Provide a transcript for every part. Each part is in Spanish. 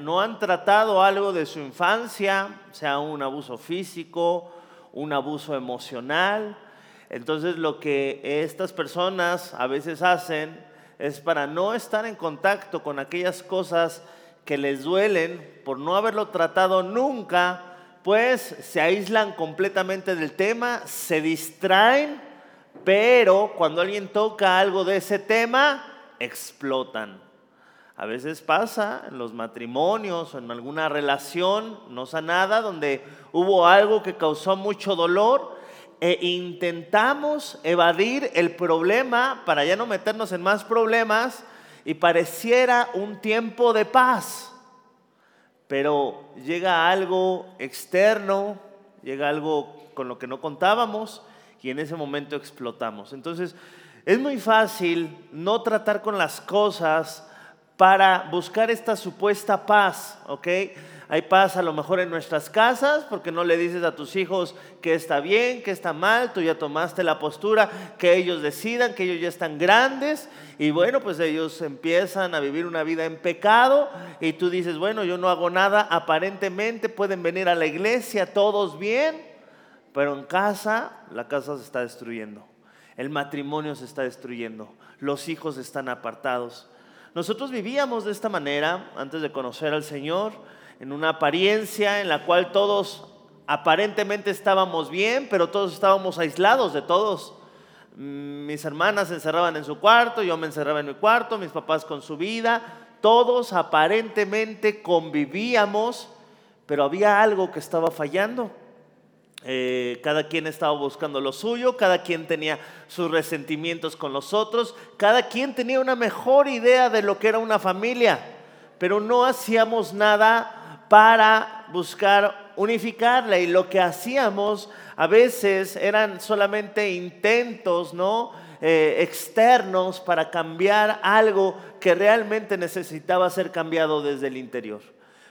no han tratado algo de su infancia, sea un abuso físico, un abuso emocional. Entonces lo que estas personas a veces hacen es para no estar en contacto con aquellas cosas que les duelen por no haberlo tratado nunca, pues se aíslan completamente del tema, se distraen, pero cuando alguien toca algo de ese tema, explotan. A veces pasa en los matrimonios o en alguna relación no sanada donde hubo algo que causó mucho dolor e intentamos evadir el problema para ya no meternos en más problemas y pareciera un tiempo de paz. Pero llega algo externo, llega algo con lo que no contábamos y en ese momento explotamos. Entonces, es muy fácil no tratar con las cosas para buscar esta supuesta paz, ¿ok? Hay paz a lo mejor en nuestras casas porque no le dices a tus hijos que está bien, que está mal, tú ya tomaste la postura, que ellos decidan, que ellos ya están grandes y bueno, pues ellos empiezan a vivir una vida en pecado y tú dices, bueno, yo no hago nada, aparentemente pueden venir a la iglesia todos bien, pero en casa la casa se está destruyendo, el matrimonio se está destruyendo, los hijos están apartados. Nosotros vivíamos de esta manera antes de conocer al Señor, en una apariencia en la cual todos aparentemente estábamos bien, pero todos estábamos aislados de todos. Mm, mis hermanas se encerraban en su cuarto, yo me encerraba en mi cuarto, mis papás con su vida, todos aparentemente convivíamos, pero había algo que estaba fallando. Eh, cada quien estaba buscando lo suyo, cada quien tenía sus resentimientos con los otros, cada quien tenía una mejor idea de lo que era una familia, pero no hacíamos nada para buscar unificarla y lo que hacíamos a veces eran solamente intentos, ¿no? Eh, externos para cambiar algo que realmente necesitaba ser cambiado desde el interior.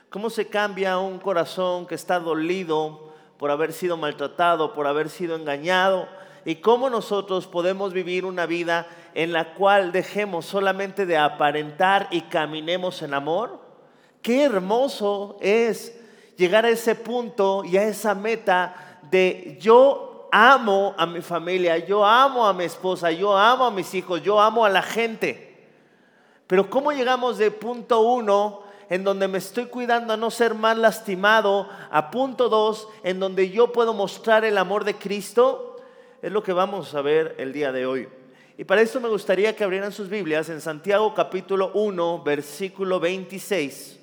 ¿Cómo se cambia un corazón que está dolido? Por haber sido maltratado, por haber sido engañado, y cómo nosotros podemos vivir una vida en la cual dejemos solamente de aparentar y caminemos en amor. Qué hermoso es llegar a ese punto y a esa meta de yo amo a mi familia, yo amo a mi esposa, yo amo a mis hijos, yo amo a la gente. Pero ¿cómo llegamos de punto uno en donde me estoy cuidando a no ser más lastimado, a punto dos, en donde yo puedo mostrar el amor de Cristo, es lo que vamos a ver el día de hoy. Y para esto me gustaría que abrieran sus Biblias en Santiago capítulo 1, versículo 26.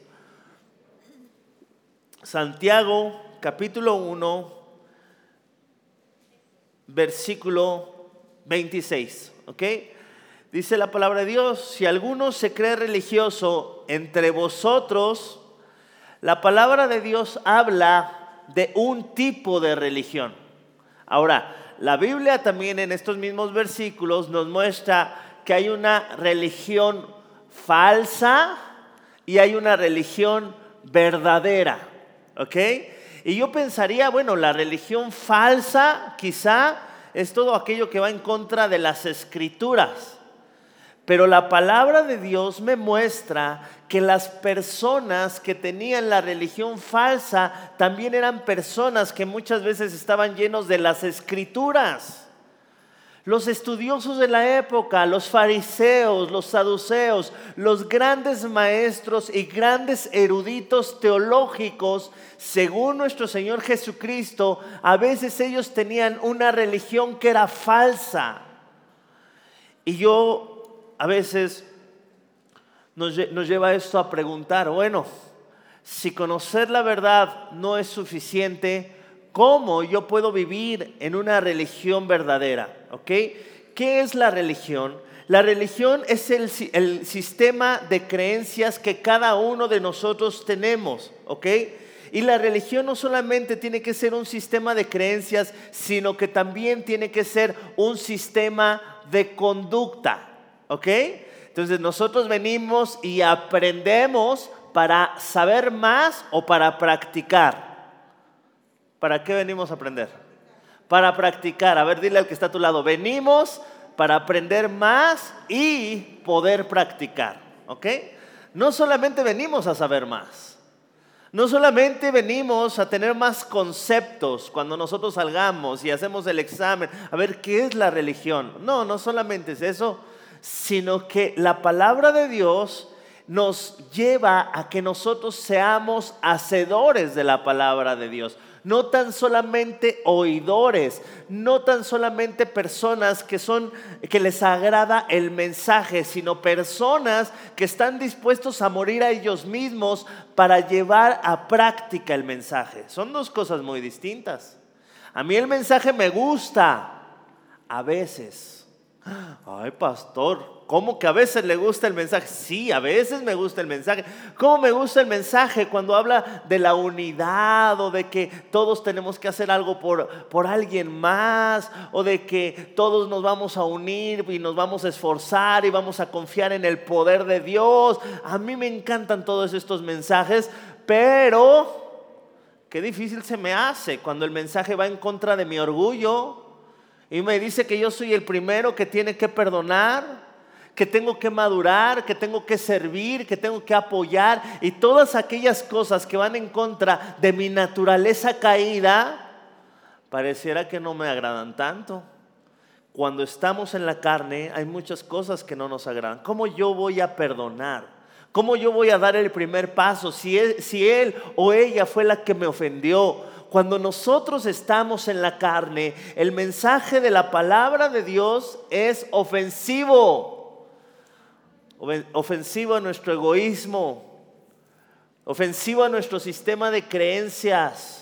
Santiago capítulo 1, versículo 26. ¿Ok? Dice la palabra de Dios, si alguno se cree religioso entre vosotros, la palabra de Dios habla de un tipo de religión. Ahora, la Biblia también en estos mismos versículos nos muestra que hay una religión falsa y hay una religión verdadera. ¿Ok? Y yo pensaría, bueno, la religión falsa quizá es todo aquello que va en contra de las escrituras. Pero la palabra de Dios me muestra que las personas que tenían la religión falsa también eran personas que muchas veces estaban llenos de las escrituras. Los estudiosos de la época, los fariseos, los saduceos, los grandes maestros y grandes eruditos teológicos, según nuestro Señor Jesucristo, a veces ellos tenían una religión que era falsa. Y yo a veces nos, lleva esto a preguntar, bueno, si conocer la verdad no es suficiente, ¿cómo yo puedo vivir en una religión verdadera? ¿Ok? ¿Qué es la religión? La religión es el, el, sistema de creencias que cada uno de nosotros tenemos, ¿ok? Y la religión no solamente tiene que ser un sistema de creencias, sino que también tiene que ser un sistema de conducta. ¿Ok? Entonces nosotros venimos y aprendemos para saber más o para practicar. ¿Para qué venimos a aprender? Para practicar. A ver, dile al que está a tu lado, venimos para aprender más y poder practicar. ¿Ok? no solamente venimos a saber más, no solamente venimos a tener más conceptos cuando nosotros salgamos y hacemos el examen, a ver qué es la religión. No, no solamente es eso, sino que la palabra de Dios nos lleva a que nosotros seamos hacedores de la palabra de Dios. No tan solamente oidores, no tan solamente personas que son que les agrada el mensaje, sino personas que están dispuestos a morir a ellos mismos para llevar a práctica el mensaje. Son dos cosas muy distintas. A mí el mensaje me gusta a veces. Ay, pastor, ¿Cómo que a veces le gusta el mensaje? Sí, a veces me gusta el mensaje. ¿Cómo me gusta el mensaje cuando habla de la unidad o de que todos tenemos que hacer algo por, por alguien más o de que todos nos vamos a unir y nos vamos a esforzar y vamos a confiar en el poder de Dios? A mí me encantan todos estos mensajes, pero qué difícil se me hace cuando el mensaje va en contra de mi orgullo y me dice que yo soy el primero que tiene que perdonar que tengo que madurar, que tengo que servir, que tengo que apoyar y todas aquellas cosas que van en contra de mi naturaleza caída, pareciera que no me agradan tanto. Cuando estamos en la carne hay muchas cosas que no nos agradan. ¿Cómo yo voy a perdonar? ¿Cómo yo voy a dar el primer paso si él, si él o ella fue la que me ofendió? Cuando nosotros estamos en la carne, el mensaje de la palabra de Dios es ofensivo ofensivo a nuestro egoísmo, ofensivo a nuestro sistema de creencias.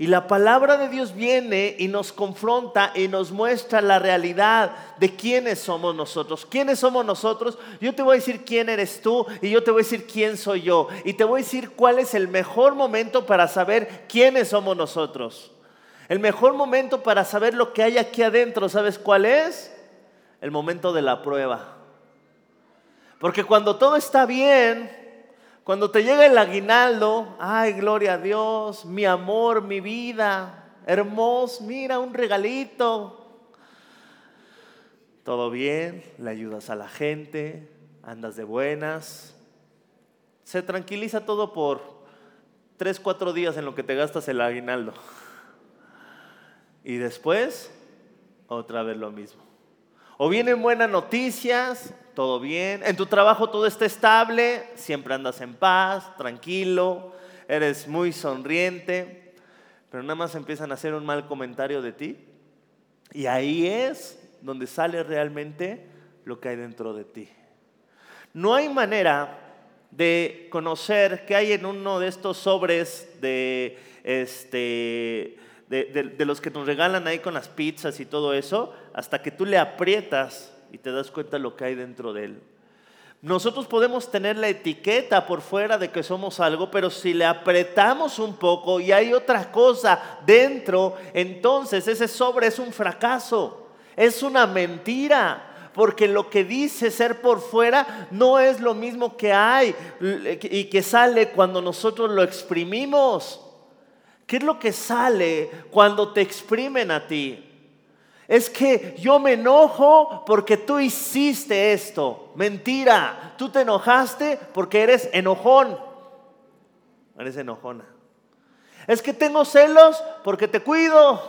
Y la palabra de Dios viene y nos confronta y nos muestra la realidad de quiénes somos nosotros. ¿Quiénes somos nosotros? Yo te voy a decir quién eres tú y yo te voy a decir quién soy yo. Y te voy a decir cuál es el mejor momento para saber quiénes somos nosotros. El mejor momento para saber lo que hay aquí adentro, ¿sabes cuál es? El momento de la prueba. Porque cuando todo está bien, cuando te llega el aguinaldo, ay, gloria a Dios, mi amor, mi vida, hermoso, mira un regalito. Todo bien, le ayudas a la gente, andas de buenas. Se tranquiliza todo por tres, cuatro días en lo que te gastas el aguinaldo. Y después, otra vez lo mismo. O vienen buenas noticias, todo bien. En tu trabajo todo está estable, siempre andas en paz, tranquilo, eres muy sonriente, pero nada más empiezan a hacer un mal comentario de ti. Y ahí es donde sale realmente lo que hay dentro de ti. No hay manera de conocer qué hay en uno de estos sobres de este de, los que nos regalan ahí con las pizzas y todo eso, hasta que tú le aprietas y te das cuenta lo que hay dentro de él. Nosotros podemos tener la etiqueta por fuera de que somos algo, pero si le apretamos un poco y hay otra cosa dentro, entonces ese sobre es un fracaso, es una mentira, porque lo que dice ser por fuera no es lo mismo que hay y que sale cuando nosotros lo exprimimos. ¿Qué es lo que sale cuando te exprimen a ti? Es que yo me enojo porque tú hiciste esto. Mentira, tú te enojaste porque eres enojón. Eres enojona. Es que tengo celos porque te cuido.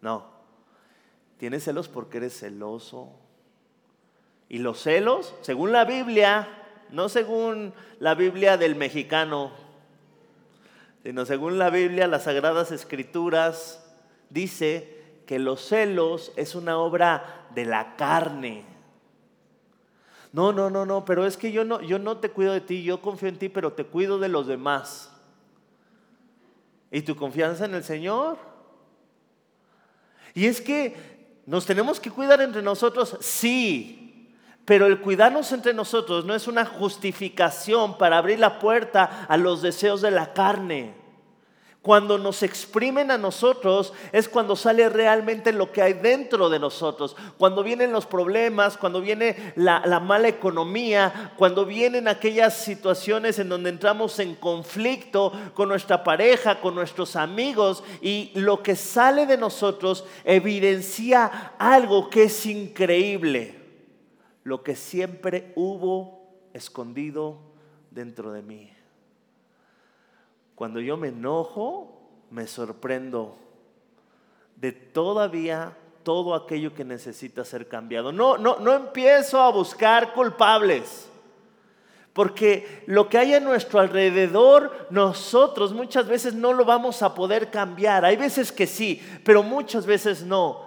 No, tienes celos porque eres celoso. Y los celos, según la Biblia, no según la Biblia del mexicano, sino según la Biblia, las Sagradas Escrituras, dice que los celos es una obra de la carne. No, no, no, no, pero es que yo no, yo no te cuido de ti, yo confío en ti, pero te cuido de los demás. ¿Y tu confianza en el Señor? Y es que nos tenemos que cuidar entre nosotros, sí, pero el cuidarnos entre nosotros no es una justificación para abrir la puerta a los deseos de la carne. Cuando nos exprimen a nosotros es cuando sale realmente lo que hay dentro de nosotros. Cuando vienen los problemas, cuando viene la, la, mala economía, cuando vienen aquellas situaciones en donde entramos en conflicto con nuestra pareja, con nuestros amigos y lo que sale de nosotros evidencia algo que es increíble lo que siempre hubo escondido dentro de mí. Cuando yo me enojo, me sorprendo de todavía todo aquello que necesita ser cambiado. No, no, no empiezo a buscar culpables. Porque lo que hay a nuestro alrededor, nosotros muchas veces no lo vamos a poder cambiar. Hay veces que sí, pero muchas veces no.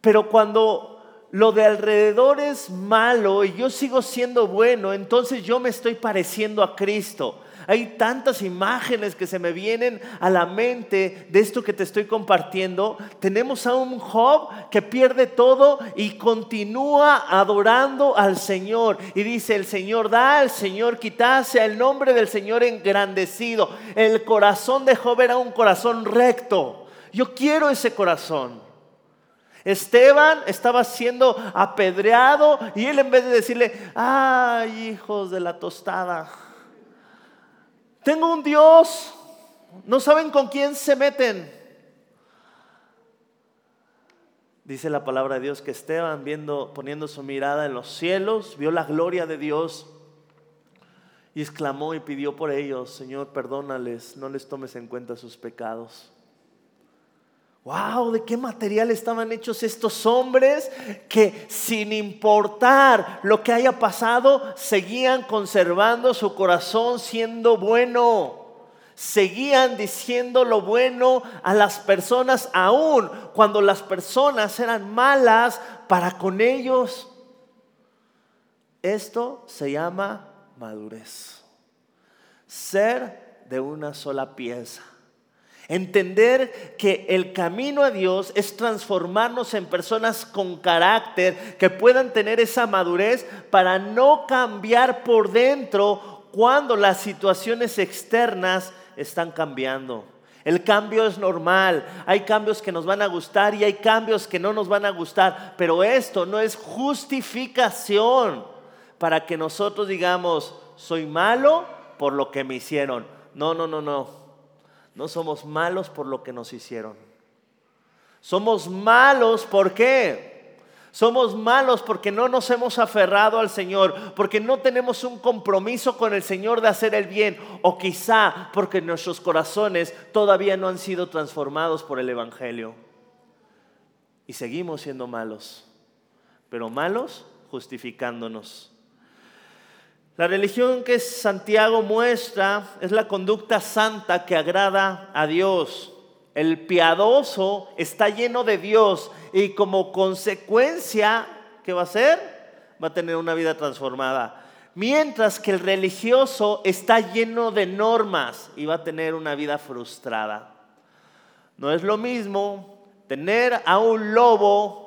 Pero cuando lo de alrededor es malo y yo sigo siendo bueno, entonces yo me estoy pareciendo a Cristo. Hay tantas imágenes que se me vienen a la mente de esto que te estoy compartiendo. Tenemos a un Job que pierde todo y continúa adorando al Señor. Y dice, el Señor da, el Señor quitase, el nombre del Señor engrandecido. El corazón de Job era un corazón recto. Yo quiero ese corazón. Esteban estaba siendo apedreado y él en vez de decirle, ay hijos de la tostada, tengo un Dios. No saben con quién se meten. Dice la palabra de Dios que Esteban, viendo, poniendo su mirada en los cielos, vio la gloria de Dios y exclamó y pidió por ellos, Señor, perdónales, no les tomes en cuenta sus pecados. Wow, ¿de qué material estaban hechos estos hombres que sin importar lo que haya pasado, seguían conservando su corazón siendo bueno? Seguían diciendo lo bueno a las personas aún cuando las personas eran malas para con ellos. Esto se llama madurez. Ser de una sola pieza. Entender que el camino a Dios es transformarnos en personas con carácter que puedan tener esa madurez para no cambiar por dentro cuando las situaciones externas están cambiando. El cambio es normal, hay cambios que nos van a gustar y hay cambios que no nos van a gustar, pero esto no es justificación para que nosotros digamos, soy malo por lo que me hicieron. No, no, no, no. No somos malos por lo que nos hicieron. Somos malos, ¿por qué? Somos malos porque no nos hemos aferrado al Señor, porque no tenemos un compromiso con el Señor de hacer el bien, o quizá porque nuestros corazones todavía no han sido transformados por el Evangelio. Y seguimos siendo malos, pero malos justificándonos. La religión que Santiago muestra es la conducta santa que agrada a Dios. El piadoso está lleno de Dios y como consecuencia, ¿qué va a hacer? Va a tener una vida transformada. Mientras que el religioso está lleno de normas y va a tener una vida frustrada. No es lo mismo tener a un lobo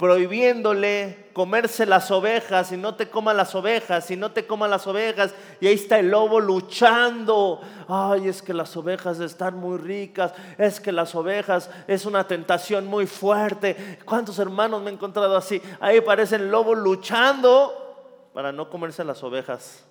prohibiéndole comerse las ovejas y no te coman las ovejas y no te coman las ovejas y ahí está el lobo luchando. Ay, es que las ovejas están muy ricas, es que las ovejas es una tentación muy fuerte. ¿Cuántos hermanos me he encontrado así? Ahí parece el lobo luchando para no comerse las ovejas.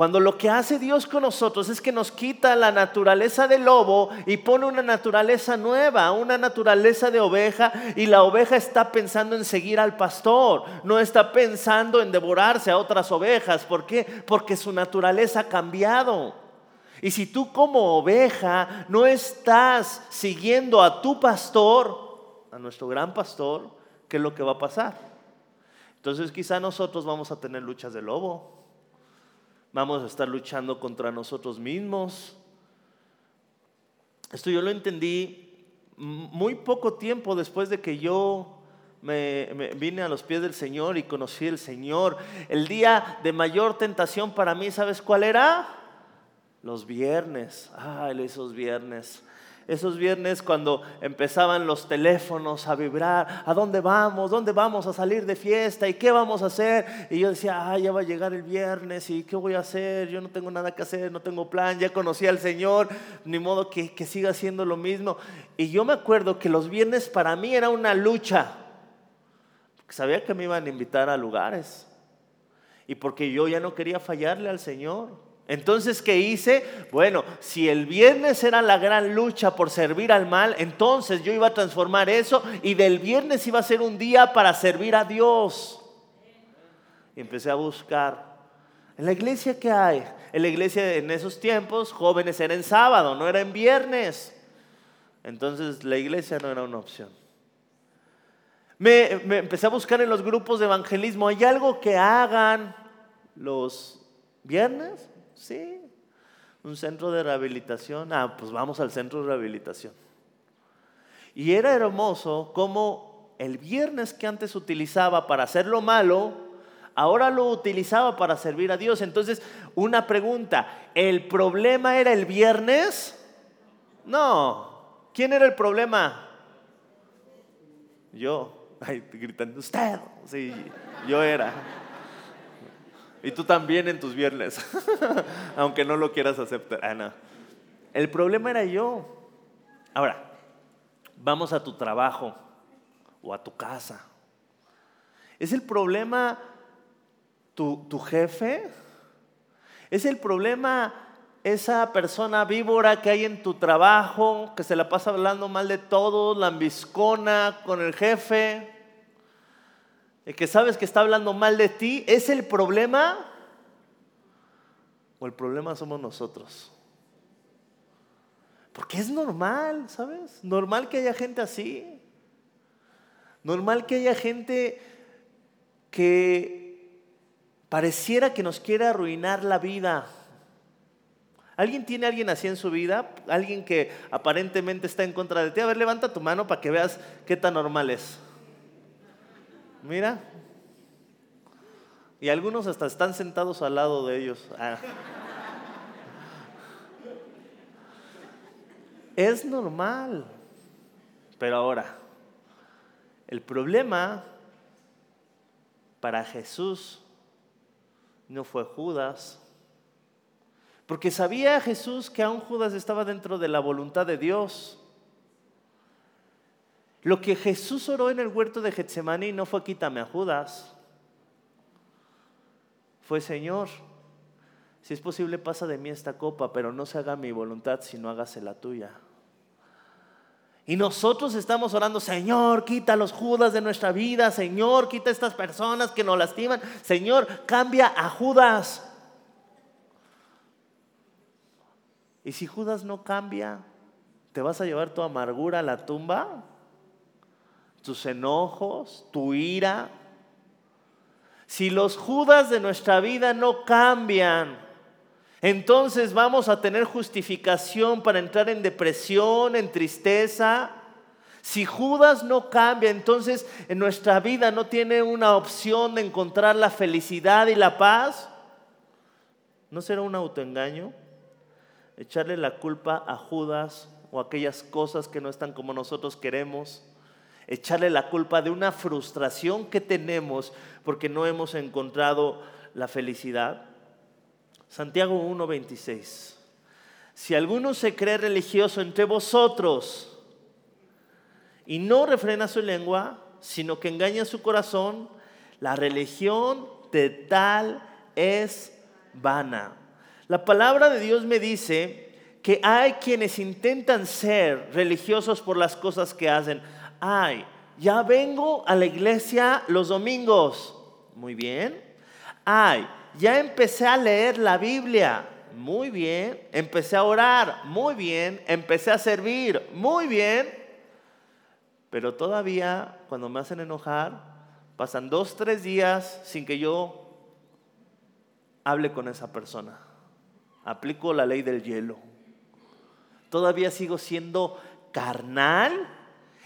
Cuando lo que hace Dios con nosotros es que nos quita la naturaleza del lobo y pone una naturaleza nueva, una naturaleza de oveja y la oveja está pensando en seguir al pastor, no está pensando en devorarse a otras ovejas. ¿Por qué? Porque su naturaleza ha cambiado. Y si tú como oveja no estás siguiendo a tu pastor, a nuestro gran pastor, ¿qué es lo que va a pasar? Entonces quizá nosotros vamos a tener luchas de lobo vamos a estar luchando contra nosotros mismos. Esto yo lo entendí muy poco tiempo después de que yo me, vine a los pies del Señor y conocí al Señor. El día de mayor tentación para mí, ¿sabes cuál era? Los viernes. Ah, esos viernes. Esos viernes cuando empezaban los teléfonos a vibrar, ¿a dónde vamos? ¿Dónde vamos a salir de fiesta? ¿Y qué vamos a hacer? Y yo decía, ah, ya va a llegar el viernes y ¿qué voy a hacer? Yo no tengo nada que hacer, no tengo plan, ya conocí al Señor, ni modo que, que siga haciendo lo mismo. Y yo me acuerdo que los viernes para mí era una lucha, sabía que me iban a invitar a lugares y porque yo ya no quería fallarle al Señor. Entonces, ¿qué hice? Bueno, si el viernes era la gran lucha por servir al mal, entonces yo iba a transformar eso y del viernes iba a ser un día para servir a Dios. y empecé a buscar. ¿En la iglesia qué hay? En la iglesia en esos tiempos, jóvenes era en sábado, no era en viernes. Entonces la iglesia no era una opción. Me, empecé a buscar en los grupos de evangelismo, ¿hay algo que hagan los viernes? Sí. ¿Un centro de rehabilitación? Ah, pues vamos al centro de rehabilitación. Y era hermoso cómo el viernes que antes utilizaba para hacer lo malo, ahora lo utilizaba para servir a Dios. Entonces, una pregunta, ¿el problema era el viernes? No. ¿Quién era el problema? Yo. Ay, gritando, usted. Sí, yo era. Y tú también en tus viernes, aunque no lo quieras aceptar. Ah, El problema era yo. Ahora, vamos a tu trabajo o a tu casa. ¿Es el problema tu, tu jefe? ¿Es el problema esa persona víbora que hay en tu trabajo, que se la pasa hablando mal de todos, lambiscona con el jefe? El que sabes que está hablando mal de ti, ¿es el problema? ¿O el problema somos nosotros? Porque es normal, ¿sabes? Normal que haya gente así. Normal que haya gente que pareciera que nos quiere arruinar la vida. ¿Alguien tiene a alguien así en su vida? ¿Alguien que aparentemente está en contra de ti? A ver, levanta tu mano para que veas qué tan normal es. Mira. Y algunos hasta están sentados al lado de ellos. Ah. Es normal. Pero ahora, el problema para Jesús no fue Judas. Porque sabía Jesús que aún Judas estaba dentro de la voluntad de Dios. Lo que Jesús oró en el huerto de Getsemaní no fue quítame a Judas. Fue Señor, si es posible pasa de mí esta copa, pero no se haga mi voluntad, sino hágase la tuya. Y nosotros estamos orando, Señor, quita a los Judas de nuestra vida, Señor, quita a estas personas que nos lastiman, Señor, cambia a Judas. Y si Judas no cambia, ¿te vas a llevar tu amargura a la tumba? Tus enojos, tu ira. Si los Judas de nuestra vida no cambian, entonces vamos a tener justificación para entrar en depresión, en tristeza. Si Judas no cambia, entonces en nuestra vida no tiene una opción de encontrar la felicidad y la paz. ¿No será un autoengaño? Echarle la culpa a Judas o aquellas cosas que no están como nosotros queremos echarle la culpa de una frustración que tenemos porque no hemos encontrado la felicidad? Santiago 1:26. Si alguno se cree religioso entre vosotros y no refrena su lengua, sino que engaña su corazón, la religión de tal es vana. La palabra de Dios me dice que hay quienes intentan ser religiosos por las cosas que hacen ay, ya vengo a la iglesia los domingos. Muy bien. Ay, ya empecé a leer la Biblia. Muy bien. Empecé a orar. Muy bien. Empecé a servir. Muy bien. Pero todavía, cuando me hacen enojar, pasan dos, tres días sin que yo hable con esa persona. Aplico la ley del hielo. Todavía sigo siendo carnal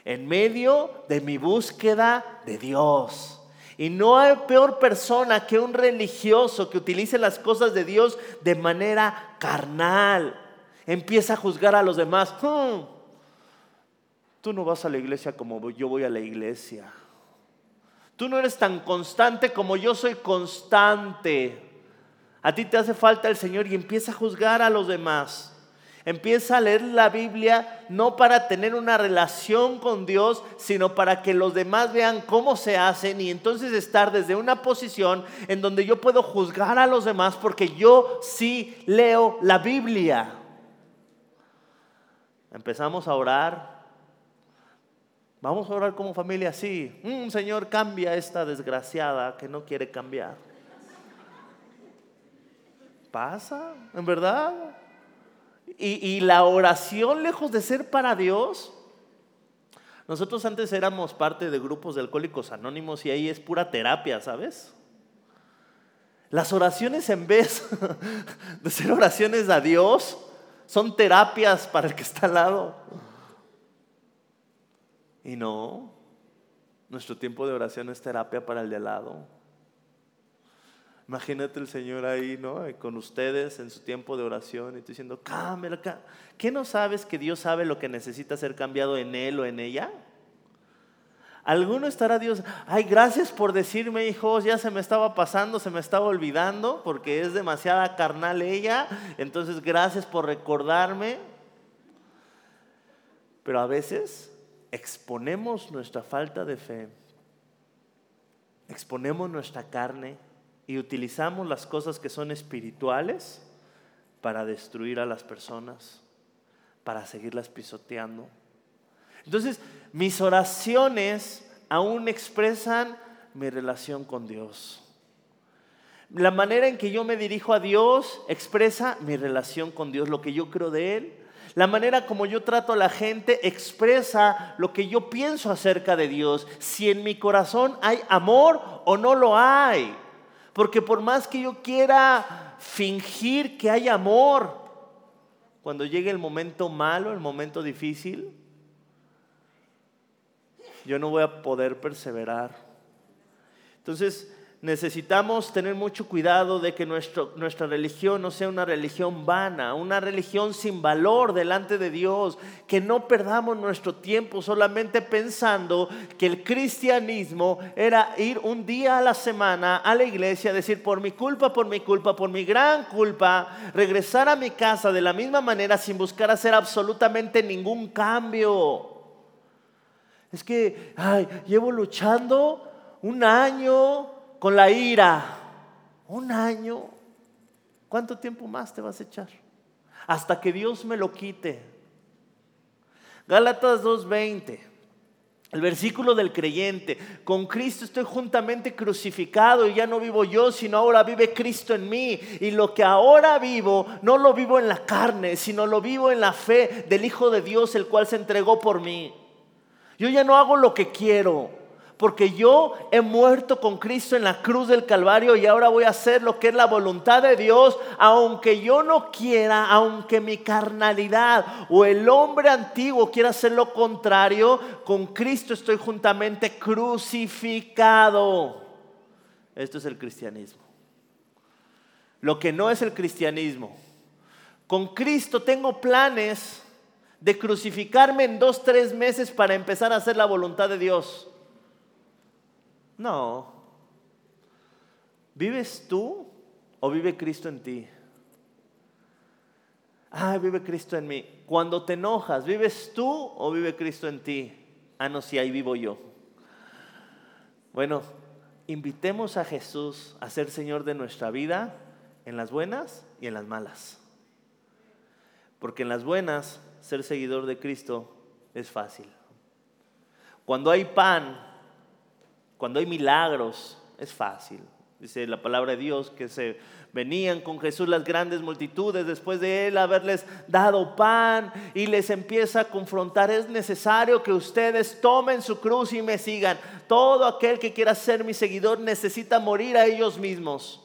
en medio de mi búsqueda de Dios. Y no hay peor persona que un religioso que utilice las cosas de Dios de manera carnal. Empieza a juzgar a los demás. Hmm, tú no vas a la iglesia como yo voy a la iglesia. Tú no eres tan constante como yo soy constante. A ti te hace falta el Señor y empieza a juzgar a los demás. Empieza a leer la Biblia no para tener una relación con Dios, sino para que los demás vean cómo se hacen y entonces estar desde una posición en donde yo puedo juzgar a los demás porque yo sí leo la Biblia. Empezamos a orar. Vamos a orar como familia así. Mm, Señor, cambia esta desgraciada que no quiere cambiar. pasa? ¿En verdad? Y, la oración, lejos de ser para Dios, nosotros antes éramos parte de grupos de alcohólicos anónimos y ahí es pura terapia, ¿sabes? Las oraciones en vez de ser oraciones a Dios, son terapias para el que está al lado. Y no, nuestro tiempo de oración es terapia para el de al lado. Imagínate el Señor ahí, ¿no? Con ustedes en su tiempo de oración y tú diciendo, cámara, ¿qué no sabes que Dios sabe lo que necesita ser cambiado en él o en ella? Alguno estará Dios, ay, gracias por decirme, hijos, ya se me estaba pasando, se me estaba olvidando, porque es demasiada carnal ella, entonces gracias por recordarme. Pero a veces exponemos nuestra falta de fe, exponemos nuestra carne y utilizamos las cosas que son espirituales para destruir a las personas, para seguirlas pisoteando. Entonces, mis oraciones aún expresan mi relación con Dios. La manera en que yo me dirijo a Dios expresa mi relación con Dios, lo que yo creo de Él. La manera como yo trato a la gente expresa lo que yo pienso acerca de Dios. Si en mi corazón hay amor o no lo hay. Porque por más que yo quiera fingir que hay amor, cuando llegue el momento malo, el momento difícil, yo no voy a poder perseverar. Entonces, necesitamos tener mucho cuidado de que nuestra religión no sea una religión vana, una religión sin valor delante de Dios, que no perdamos nuestro tiempo solamente pensando que el cristianismo era ir un día a la semana a la iglesia, decir por mi culpa, por mi culpa, por mi gran culpa, regresar a mi casa de la misma manera sin buscar hacer absolutamente ningún cambio. Es que, ay, llevo luchando un año con la ira. Un año. ¿Cuánto tiempo más te vas a echar? Hasta que Dios me lo quite. Gálatas 2.20. El versículo del creyente, con Cristo estoy juntamente crucificado y ya no vivo yo, sino ahora vive Cristo en mí. Y lo que ahora vivo, no lo vivo en la carne, sino lo vivo en la fe del Hijo de Dios, el cual se entregó por mí. Yo ya no hago lo que quiero, porque yo he muerto con Cristo en la cruz del Calvario y ahora voy a hacer lo que es la voluntad de Dios, aunque yo no quiera, aunque mi carnalidad o el hombre antiguo quiera hacer lo contrario, con Cristo estoy juntamente crucificado. Esto es el cristianismo. Lo que no es el cristianismo. Con Cristo tengo planes de crucificarme en dos, tres meses para empezar a hacer la voluntad de Dios. No. ¿Vives tú o vive Cristo en ti? Ah, vive Cristo en mí. Cuando te enojas, ¿vives tú o vive Cristo en ti? Ah, no, sí, ahí vivo yo. Bueno, invitemos a Jesús a ser Señor de nuestra vida en las buenas y en las malas. Porque en las buenas ser seguidor de Cristo es fácil. Cuando hay pan, cuando hay milagros, es fácil. Dice la palabra de Dios que se venían con Jesús las grandes multitudes después de él haberles dado pan y les empieza a confrontar. Es necesario que ustedes tomen su cruz y me sigan. Todo aquel que quiera ser mi seguidor necesita morir a ellos mismos.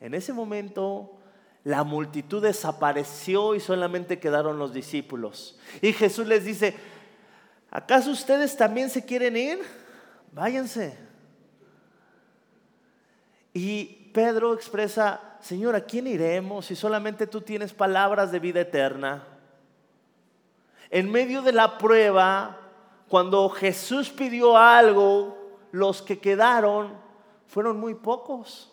En ese momento la multitud desapareció y solamente quedaron los discípulos. Y Jesús les dice, ¿acaso ustedes también se quieren ir? Váyanse. Y Pedro expresa, Señor, ¿a quién iremos si solamente tú tienes palabras de vida eterna? En medio de la prueba, cuando Jesús pidió algo, los que quedaron fueron muy pocos.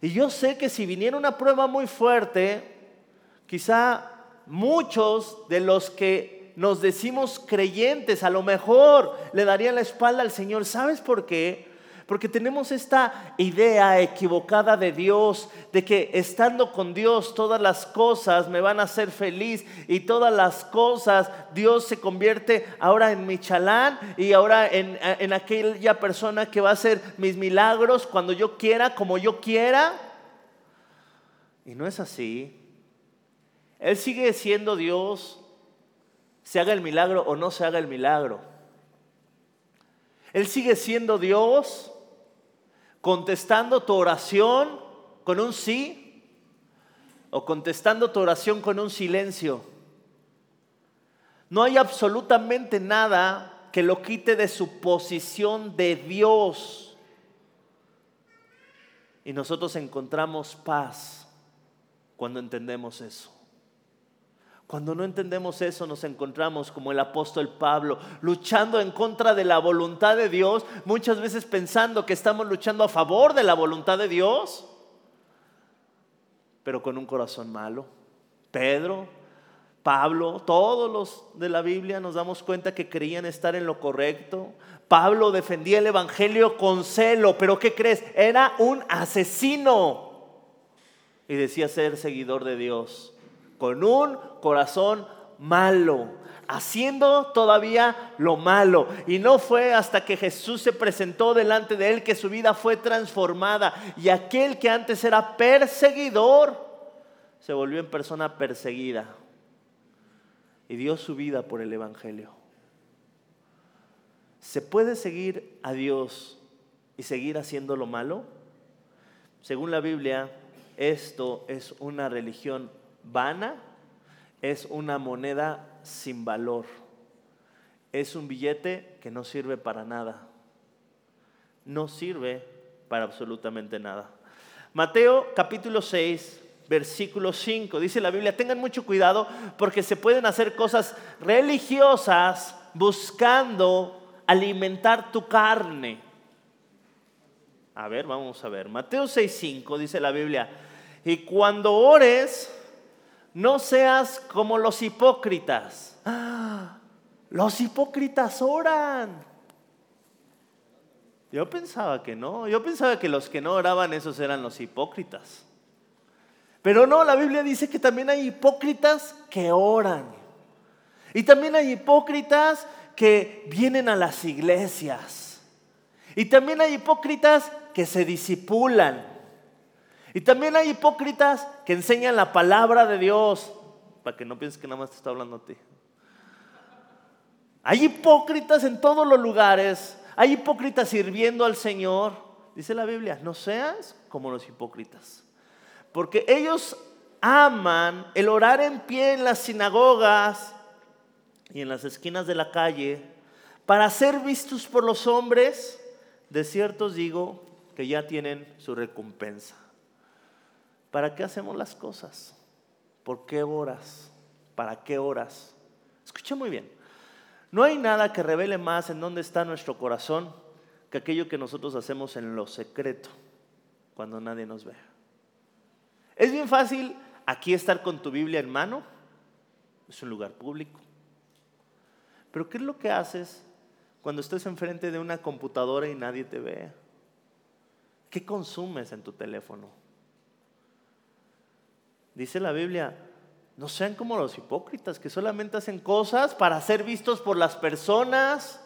Y yo sé que si viniera una prueba muy fuerte, quizá muchos de los que nos decimos creyentes a lo mejor le darían la espalda al Señor. ¿Sabes por qué? Porque tenemos esta idea equivocada de Dios, de que estando con Dios todas las cosas me van a hacer feliz y todas las cosas Dios se convierte ahora en mi chalán y ahora en, en aquella persona que va a hacer mis milagros cuando yo quiera, como yo quiera. Y no es así. Él sigue siendo Dios, se haga el milagro o no se haga el milagro. Él sigue siendo Dios, contestando tu oración con un sí o contestando tu oración con un silencio. No hay absolutamente nada que lo quite de su posición de Dios. Y nosotros encontramos paz cuando entendemos eso. Cuando no entendemos eso nos encontramos como el apóstol Pablo, luchando en contra de la voluntad de Dios, muchas veces pensando que estamos luchando a favor de la voluntad de Dios, pero con un corazón malo. Pedro, Pablo, todos los de la Biblia nos damos cuenta que creían estar en lo correcto. Pablo defendía el Evangelio con celo, pero ¿qué crees? Era un asesino y decía ser seguidor de Dios, con un corazón malo, haciendo todavía lo malo. Y no fue hasta que Jesús se presentó delante de él que su vida fue transformada y aquel que antes era perseguidor se volvió en persona perseguida y dio su vida por el Evangelio. ¿Se puede seguir a Dios y seguir haciendo lo malo? Según la Biblia, esto es una religión vana, es una moneda sin valor, es un billete que no sirve para nada, no sirve para absolutamente nada. Mateo capítulo 6, versículo 5. Dice la Biblia, tengan mucho cuidado porque se pueden hacer cosas religiosas buscando alimentar tu carne. A ver, vamos a ver. Mateo 6:5 dice la Biblia, y cuando ores, no seas como los hipócritas. ¡Ah! Los hipócritas oran. Yo pensaba que no, yo pensaba que los que no oraban esos eran los hipócritas. Pero no, la Biblia dice que también hay hipócritas que oran. Y también hay hipócritas que vienen a las iglesias. Y también hay hipócritas que se disipulan. Y también hay hipócritas que enseñan la palabra de Dios. Para que no pienses que nada más te está hablando a ti. Hay hipócritas en todos los lugares. Hay hipócritas sirviendo al Señor. Dice la Biblia, no seas como los hipócritas. Porque ellos aman el orar en pie en las sinagogas y en las esquinas de la calle para ser vistos por los hombres. De cierto os digo que ya tienen su recompensa. ¿Para qué hacemos las cosas? ¿Por qué horas? ¿Para qué horas? Escucha muy bien. No hay nada que revele más en dónde está nuestro corazón que aquello que nosotros hacemos en lo secreto, cuando nadie nos ve. Es bien fácil aquí estar con tu Biblia en mano, es un lugar público. Pero ¿qué es lo que haces cuando estés enfrente de una computadora y nadie te ve? ¿Qué consumes en tu teléfono? Dice la Biblia, no sean como los hipócritas que solamente hacen cosas para ser vistos por las personas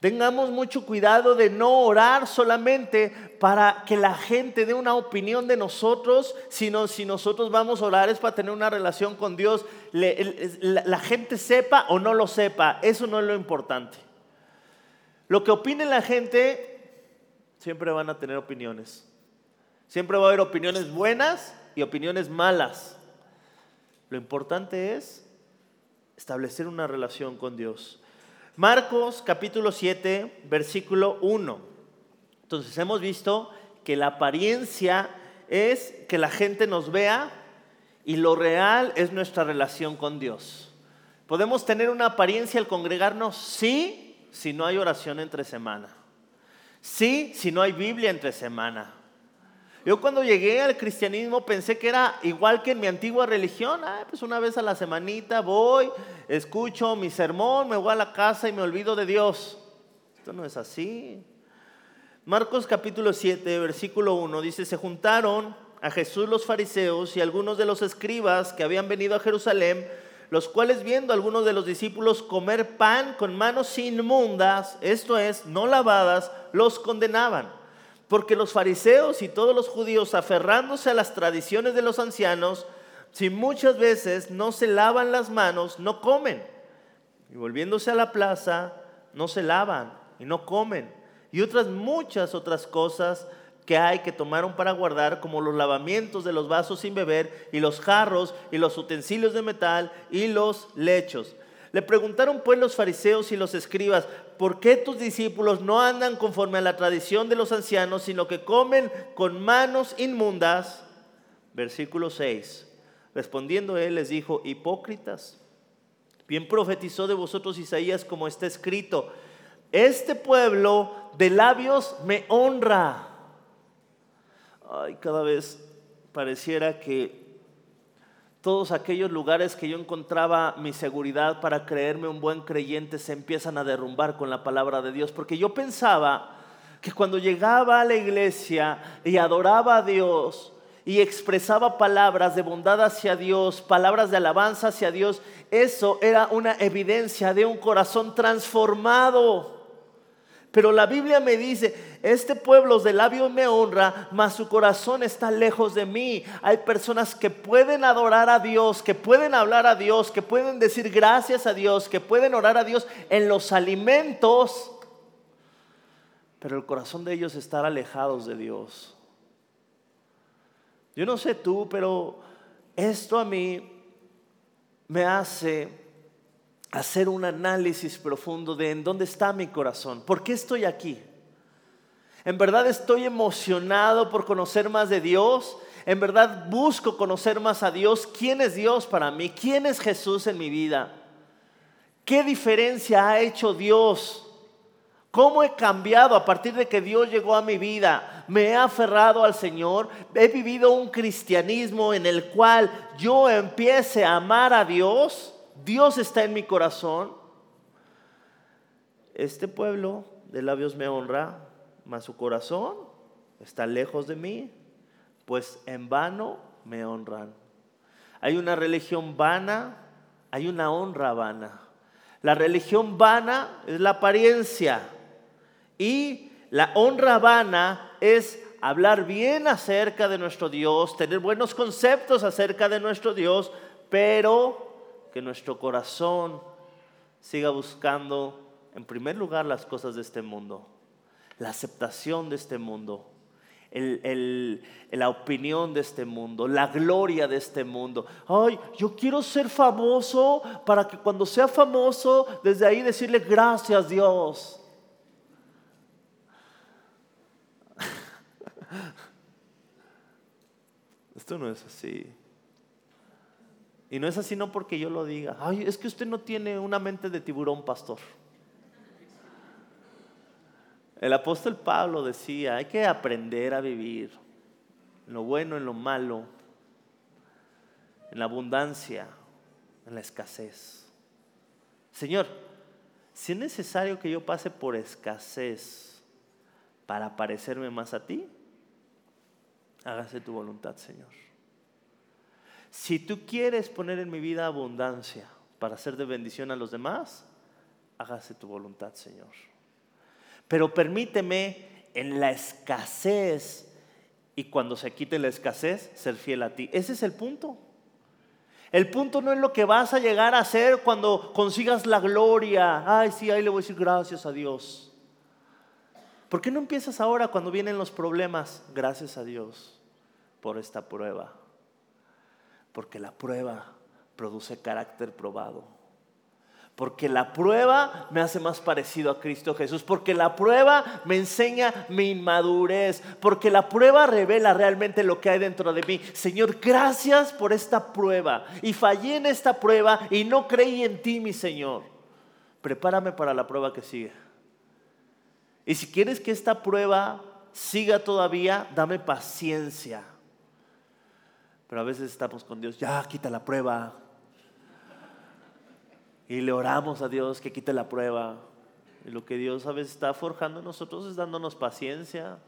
Tengamos mucho cuidado de no orar solamente para que la gente dé una opinión de nosotros, sino si nosotros vamos a orar es para tener una relación con Dios, la, gente sepa o no lo sepa, eso no es lo importante. Lo que opine la gente, siempre van a tener opiniones. Siempre va a haber opiniones buenas y opiniones malas. Lo importante es establecer una relación con Dios. Marcos capítulo 7, versículo 1. Entonces hemos visto que la apariencia es que la gente nos vea y lo real es nuestra relación con Dios. Podemos tener una apariencia al congregarnos, sí, si no hay oración entre semana. Sí, si no hay Biblia entre semana. Yo cuando llegué al cristianismo pensé que era igual que en mi antigua religión. Ah, pues una vez a la semanita voy, escucho mi sermón, me voy a la casa y me olvido de Dios. Esto no es así. Marcos capítulo 7, versículo 1 dice, se juntaron a Jesús los fariseos y algunos de los escribas que habían venido a Jerusalén, los cuales viendo a algunos de los discípulos comer pan con manos inmundas, esto es, no lavadas, los condenaban Porque los fariseos y todos los judíos, aferrándose a las tradiciones de los ancianos, si muchas veces no se lavan las manos, no comen. Y volviéndose a la plaza, no se lavan y no comen. Y otras muchas otras cosas que hay que tomaron para guardar, como los lavamientos de los vasos sin beber, y los jarros, y los utensilios de metal, y los lechos. Le preguntaron pues los fariseos y los escribas, ¿por qué tus discípulos no andan conforme a la tradición de los ancianos, sino que comen con manos inmundas? Versículo 6. Respondiendo él les dijo, hipócritas, bien profetizó de vosotros Isaías como está escrito, este pueblo de labios me honra ay, cada vez pareciera que todos aquellos lugares que yo encontraba mi seguridad para creerme un buen creyente se empiezan a derrumbar con la palabra de Dios, porque yo pensaba que cuando llegaba a la iglesia y adoraba a Dios y expresaba palabras de bondad hacia Dios, palabras de alabanza hacia Dios, eso era una evidencia de un corazón transformado. Pero la Biblia me dice, este pueblo de labios me honra, mas su corazón está lejos de mí. Hay personas que pueden adorar a Dios, que pueden hablar a Dios, que pueden decir gracias a Dios, que pueden orar a Dios en los alimentos, pero el corazón de ellos está alejados de Dios. Yo no sé tú, pero esto a mí me hace hacer un análisis profundo de en dónde está mi corazón, por qué estoy aquí. En verdad estoy emocionado por conocer más de Dios. En verdad busco conocer más a Dios. ¿Quién es Dios para mí? ¿Quién es Jesús en mi vida? ¿Qué diferencia ha hecho Dios? ¿Cómo he cambiado a partir de que Dios llegó a mi vida? Me he aferrado al Señor. He vivido un cristianismo en el cual yo empiece a amar a Dios Dios está en mi corazón. Este pueblo de labios me honra, mas su corazón está lejos de mí, pues en vano me honran. Hay una religión vana, hay una honra vana. La religión vana es la apariencia y la honra vana es hablar bien acerca de nuestro Dios, tener buenos conceptos acerca de nuestro Dios, pero que nuestro corazón siga buscando en primer lugar las cosas de este mundo, la aceptación de este mundo, la opinión de este mundo, la gloria de este mundo. Ay, yo quiero ser famoso para que cuando sea famoso, desde ahí decirle gracias Dios. Esto no es así. Y no es así no porque yo lo diga. Ay, es que usted no tiene una mente de tiburón, pastor. El apóstol Pablo decía, hay que aprender a vivir en lo bueno, en lo malo, en la abundancia, en la escasez. Señor, si es necesario que yo pase por escasez para parecerme más a ti, hágase tu voluntad, Señor. Si tú quieres poner en mi vida abundancia para ser de bendición a los demás, hágase tu voluntad, Señor. Pero permíteme en la escasez y cuando se quite la escasez, ser fiel a ti. Ese es el punto. El punto no es lo que vas a llegar a hacer cuando consigas la gloria. Ay, sí, ahí le voy a decir gracias a Dios. ¿Por qué no empiezas ahora cuando vienen los problemas? Gracias a Dios por esta prueba. Porque la prueba produce carácter probado. Porque la prueba me hace más parecido a Cristo Jesús. Porque la prueba me enseña mi inmadurez. Porque la prueba revela realmente lo que hay dentro de mí. Señor, gracias por esta prueba. Y fallé en esta prueba y no creí en ti, mi Señor. Prepárame para la prueba que sigue. Y si quieres que esta prueba siga todavía, dame paciencia pero a veces estamos con Dios, ya quita la prueba. Y le oramos a Dios que quite la prueba. Y lo que Dios a veces está forjando en nosotros es dándonos paciencia.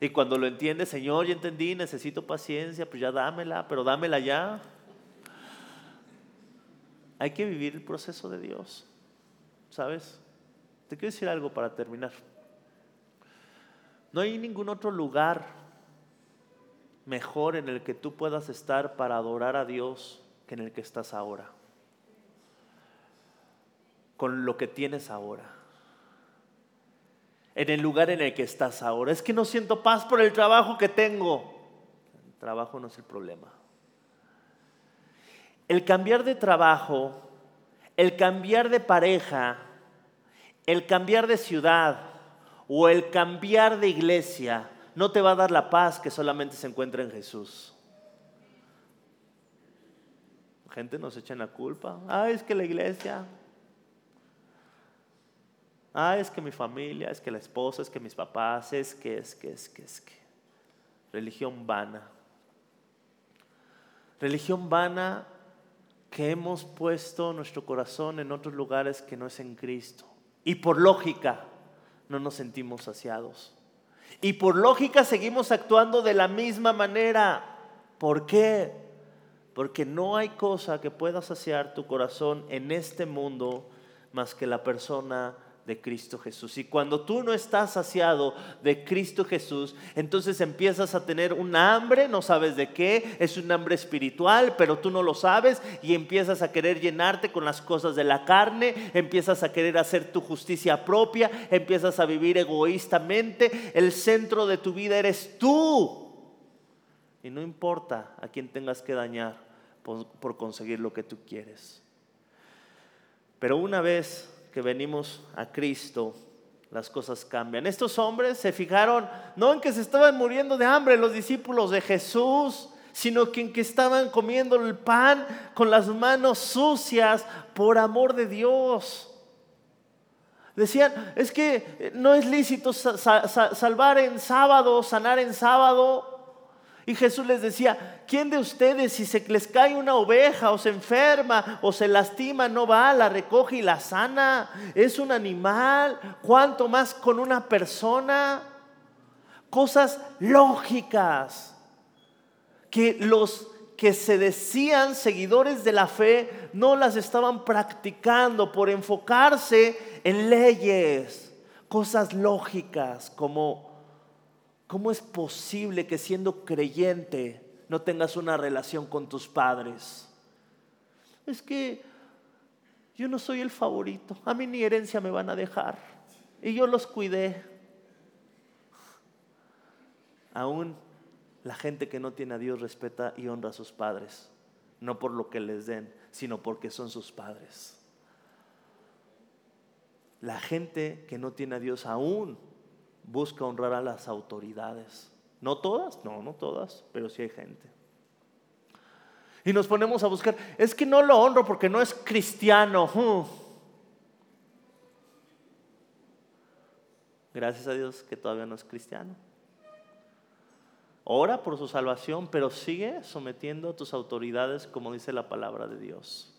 Y cuando lo entiende, Señor, ya entendí, necesito paciencia, pues ya dámela, pero dámela ya. Hay que vivir el proceso de Dios. ¿Sabes? Te quiero decir algo para terminar. No hay ningún otro lugar mejor en el que tú puedas estar para adorar a Dios que en el que estás ahora. Con lo que tienes ahora. En el lugar en el que estás ahora. Es que no siento paz por el trabajo que tengo. El trabajo no es el problema. El cambiar de trabajo, el cambiar de pareja, el cambiar de ciudad o el cambiar de iglesia no te va a dar la paz que solamente se encuentra en Jesús. Gente nos echa la culpa. Ah, es que la iglesia. Ah, es que mi familia, es que la esposa, es que mis papás, es que, es que, es que, es que. Religión vana. Religión vana que hemos puesto nuestro corazón en otros lugares que no es en Cristo. Y por lógica no nos sentimos saciados. Y por lógica seguimos actuando de la misma manera. ¿Por qué? Porque no hay cosa que pueda saciar tu corazón en este mundo más que la persona de Cristo Jesús. Y cuando tú no estás saciado de Cristo Jesús, entonces empiezas a tener un hambre, no sabes de qué, es un hambre espiritual, pero tú no lo sabes y empiezas a querer llenarte con las cosas de la carne, empiezas a querer hacer tu justicia propia, empiezas a vivir egoístamente, el centro de tu vida eres tú. Y no importa a quién tengas que dañar por, conseguir lo que tú quieres. Pero una vez que venimos a Cristo, las cosas cambian. Estos hombres se fijaron no en que se estaban muriendo de hambre los discípulos de Jesús, sino que en que estaban comiendo el pan con las manos sucias por amor de Dios. Decían, es que no es lícito salvar en sábado, sanar en sábado. Y Jesús les decía, ¿quién de ustedes si se les cae una oveja o se enferma o se lastima, no va, la recoge y la sana? Es un animal, ¿cuánto más con una persona? Cosas lógicas que los que se decían seguidores de la fe no las estaban practicando por enfocarse en leyes, cosas lógicas como ¿Cómo es posible que siendo creyente no tengas una relación con tus padres? Es que yo no soy el favorito, a mí ni herencia me van a dejar y yo los cuidé. Aún la gente que no tiene a Dios respeta y honra a sus padres, no por lo que les den, sino porque son sus padres. La gente que no tiene a Dios aún busca honrar a las autoridades. No todas, no, no todas, pero sí hay gente. Y nos ponemos a buscar, es que no lo honro porque no es cristiano. Gracias a Dios que todavía no es cristiano. Ora por su salvación, pero sigue sometiendo a tus autoridades como dice la palabra de Dios.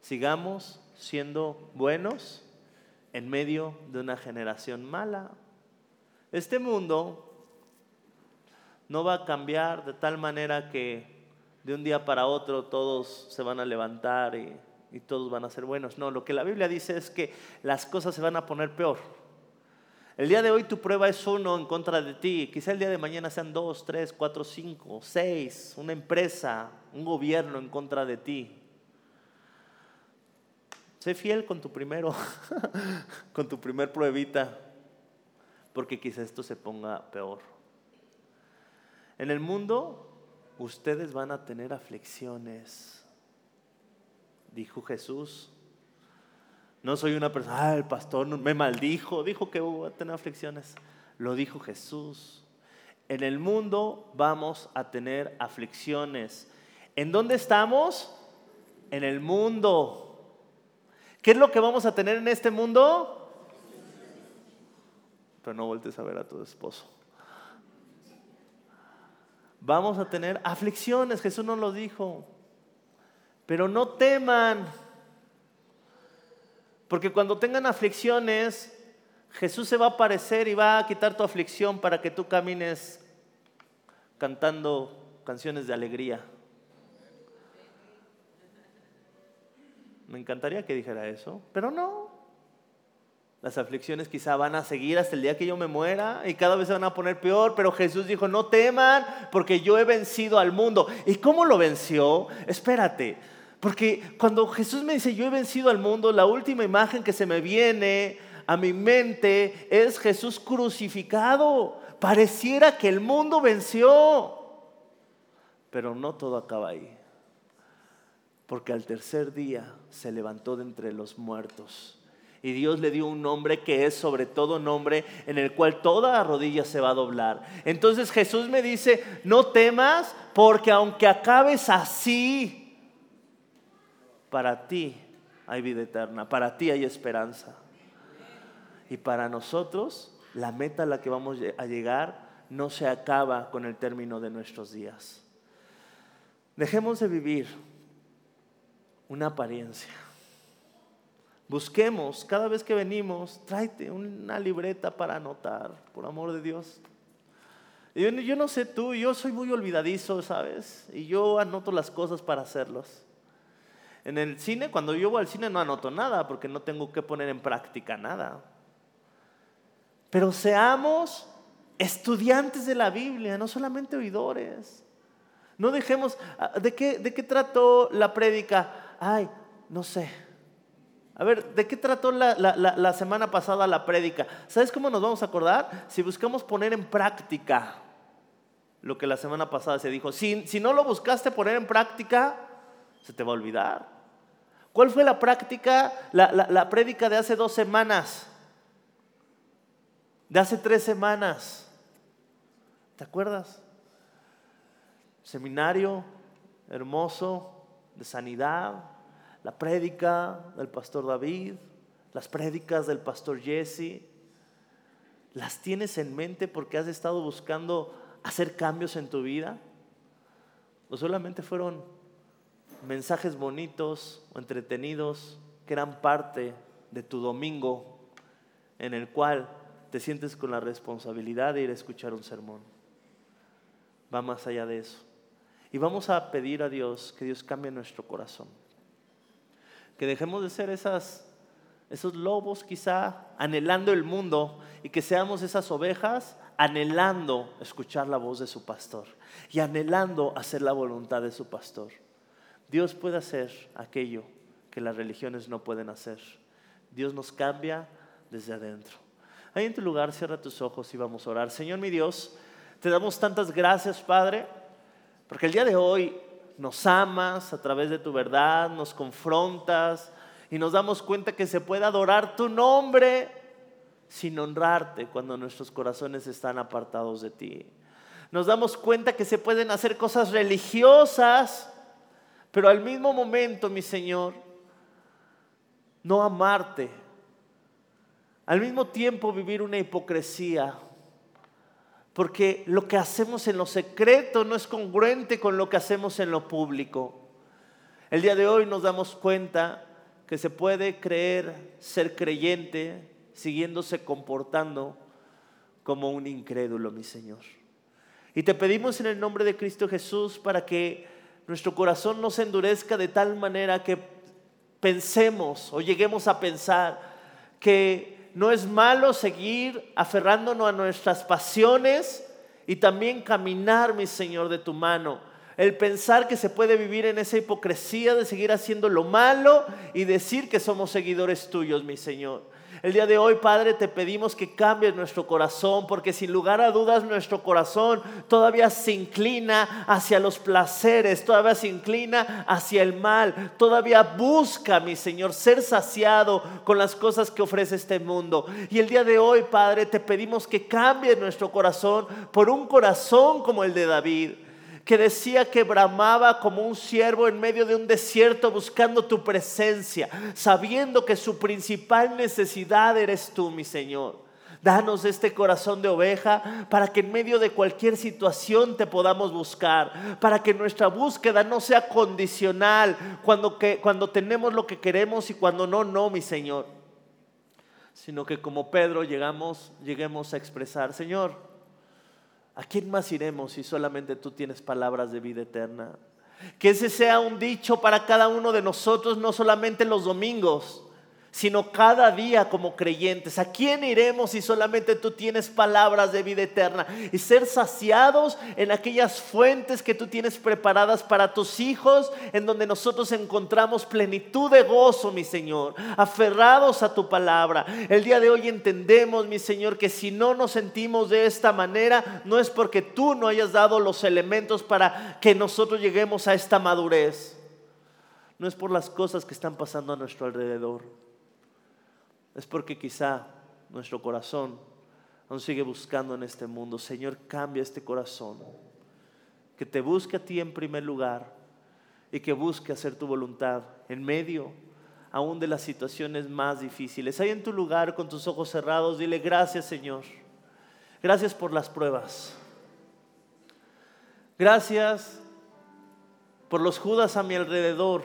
Sigamos siendo buenos en medio de una generación mala. Este mundo no va a cambiar de tal manera que de un día para otro todos se van a levantar y, todos van a ser buenos. No, lo que la Biblia dice es que las cosas se van a poner peor. El día de hoy tu prueba es uno en contra de ti. Quizá el día de mañana sean dos, tres, cuatro, cinco, seis. Una empresa, un gobierno en contra de ti. Sé fiel con tu primero, con tu primer pruebita porque quizá esto se ponga peor. En el mundo ustedes van a tener aflicciones, dijo Jesús. No soy una persona, ah, el pastor me maldijo, dijo que voy a tener aflicciones. Lo dijo Jesús. En el mundo vamos a tener aflicciones. ¿En dónde estamos? En el mundo. ¿Qué es lo que vamos a tener en este mundo? Pero no voltes a ver a tu esposo. Vamos a tener aflicciones, Jesús nos lo dijo, pero no teman, porque cuando tengan aflicciones, Jesús se va a aparecer y va a quitar tu aflicción para que tú camines cantando canciones de alegría. Me encantaría que dijera eso, pero no. Las aflicciones quizá van a seguir hasta el día que yo me muera y cada vez se van a poner peor, pero Jesús dijo, no teman porque yo he vencido al mundo. ¿Y cómo lo venció? Espérate, porque cuando Jesús me dice, yo he vencido al mundo, la última imagen que se me viene a mi mente es Jesús crucificado. Pareciera que el mundo venció, pero no todo acaba ahí. Porque al tercer día se levantó de entre los muertos y Dios le dio un nombre que es sobre todo nombre en el cual toda rodilla se va a doblar. Entonces Jesús me dice, no temas porque aunque acabes así, para ti hay vida eterna, para ti hay esperanza. Y para nosotros, la meta a la que vamos a llegar no se acaba con el término de nuestros días. Dejemos de vivir una apariencia Busquemos, cada vez que venimos, tráete una libreta para anotar, por amor de Dios. Yo, no sé tú, yo soy muy olvidadizo, ¿sabes? Y yo anoto las cosas para hacerlos. En el cine, cuando yo voy al cine no anoto nada porque no tengo que poner en práctica nada. Pero seamos estudiantes de la Biblia, no solamente oidores. No dejemos, ah, ¿de qué, de qué trató la prédica? Ay, no sé a ver, ¿de qué trató la, semana pasada la prédica? ¿Sabes cómo nos vamos a acordar? Si buscamos poner en práctica lo que la semana pasada se dijo. Si, si no lo buscaste poner en práctica, se te va a olvidar. ¿Cuál fue la práctica, la, la prédica de hace dos semanas? De hace tres semanas. ¿Te acuerdas? Seminario hermoso de sanidad, la prédica del pastor David, las prédicas del pastor Jesse, ¿las tienes en mente porque has estado buscando hacer cambios en tu vida? ¿O solamente fueron mensajes bonitos o entretenidos que eran parte de tu domingo en el cual te sientes con la responsabilidad de ir a escuchar un sermón? Va más allá de eso. Y vamos a pedir a Dios que Dios cambie nuestro corazón que dejemos de ser esas, esos lobos quizá anhelando el mundo y que seamos esas ovejas anhelando escuchar la voz de su pastor y anhelando hacer la voluntad de su pastor. Dios puede hacer aquello que las religiones no pueden hacer. Dios nos cambia desde adentro. Ahí en tu lugar, cierra tus ojos y vamos a orar. Señor mi Dios, te damos tantas gracias, Padre, porque el día de hoy nos amas a través de tu verdad, nos confrontas y nos damos cuenta que se puede adorar tu nombre sin honrarte cuando nuestros corazones están apartados de ti. Nos damos cuenta que se pueden hacer cosas religiosas, pero al mismo momento, mi Señor, no amarte. Al mismo tiempo vivir una hipocresía porque lo que hacemos en lo secreto no es congruente con lo que hacemos en lo público. El día de hoy nos damos cuenta que se puede creer ser creyente siguiéndose comportando como un incrédulo, mi Señor. Y te pedimos en el nombre de Cristo Jesús para que nuestro corazón no se endurezca de tal manera que pensemos o lleguemos a pensar que no es malo seguir aferrándonos a nuestras pasiones y también caminar, mi Señor, de tu mano. El pensar que se puede vivir en esa hipocresía de seguir haciendo lo malo y decir que somos seguidores tuyos, mi Señor. El día de hoy, Padre, te pedimos que cambies nuestro corazón, porque sin lugar a dudas nuestro corazón todavía se inclina hacia los placeres, todavía se inclina hacia el mal, todavía busca, mi Señor, ser saciado con las cosas que ofrece este mundo. Y el día de hoy, Padre, te pedimos que cambies nuestro corazón por un corazón como el de David que decía que bramaba como un siervo en medio de un desierto buscando tu presencia, sabiendo que su principal necesidad eres tú, mi Señor. Danos este corazón de oveja para que en medio de cualquier situación te podamos buscar, para que nuestra búsqueda no sea condicional cuando, que, cuando tenemos lo que queremos y cuando no, no, mi Señor, sino que como Pedro llegamos, lleguemos a expresar, Señor, ¿A quién más iremos si solamente tú tienes palabras de vida eterna? Que ese sea un dicho para cada uno de nosotros, no solamente los domingos, sino cada día como creyentes. ¿A quién iremos si solamente tú tienes palabras de vida eterna? Y ser saciados en aquellas fuentes que tú tienes preparadas para tus hijos, en donde nosotros encontramos plenitud de gozo, mi Señor, aferrados a tu palabra. El día de hoy entendemos, mi Señor, que si no nos sentimos de esta manera, no es porque tú no hayas dado los elementos para que nosotros lleguemos a esta madurez. No es por las cosas que están pasando a nuestro alrededor es porque quizá nuestro corazón aún sigue buscando en este mundo. Señor, cambia este corazón. Que te busque a ti en primer lugar y que busque hacer tu voluntad en medio aún de las situaciones más difíciles. Ahí en tu lugar con tus ojos cerrados, dile gracias Señor. Gracias por las pruebas. Gracias por los Judas a mi alrededor,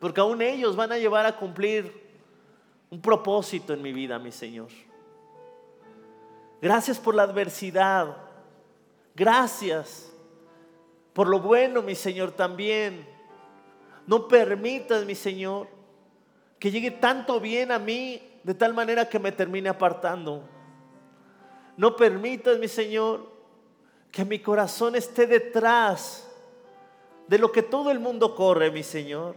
porque aún ellos van a llevar a cumplir un propósito en mi vida, mi Señor. Gracias por la adversidad. Gracias por lo bueno, mi Señor, también. No permitas, mi Señor, que llegue tanto bien a mí de tal manera que me termine apartando. No permitas, mi Señor, que mi corazón esté detrás de lo que todo el mundo corre, mi Señor.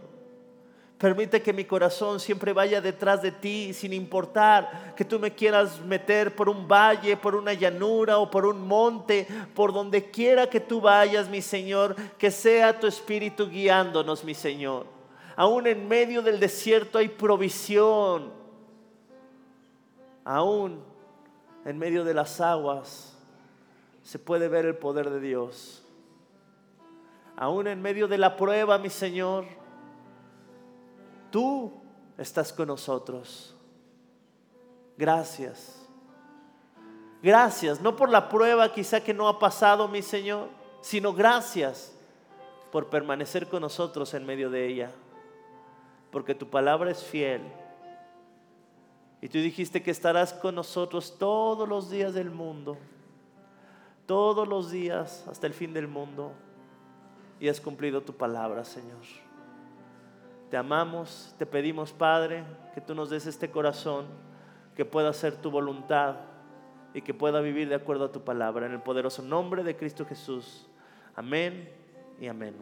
Permite que mi corazón siempre vaya detrás de ti, sin importar que tú me quieras meter por un valle, por una llanura o por un monte, por donde quiera que tú vayas, mi Señor, que sea tu espíritu guiándonos, mi Señor. Aún en medio del desierto hay provisión. Aún en medio de las aguas se puede ver el poder de Dios. Aún en medio de la prueba, mi Señor tú estás con nosotros. Gracias. Gracias, no por la prueba quizá que no ha pasado, mi Señor, sino gracias por permanecer con nosotros en medio de ella. Porque tu palabra es fiel. Y tú dijiste que estarás con nosotros todos los días del mundo. Todos los días hasta el fin del mundo. Y has cumplido tu palabra, Señor. Te amamos, te pedimos, Padre, que tú nos des este corazón, que pueda hacer tu voluntad y que pueda vivir de acuerdo a tu palabra. En el poderoso nombre de Cristo Jesús. Amén y amén.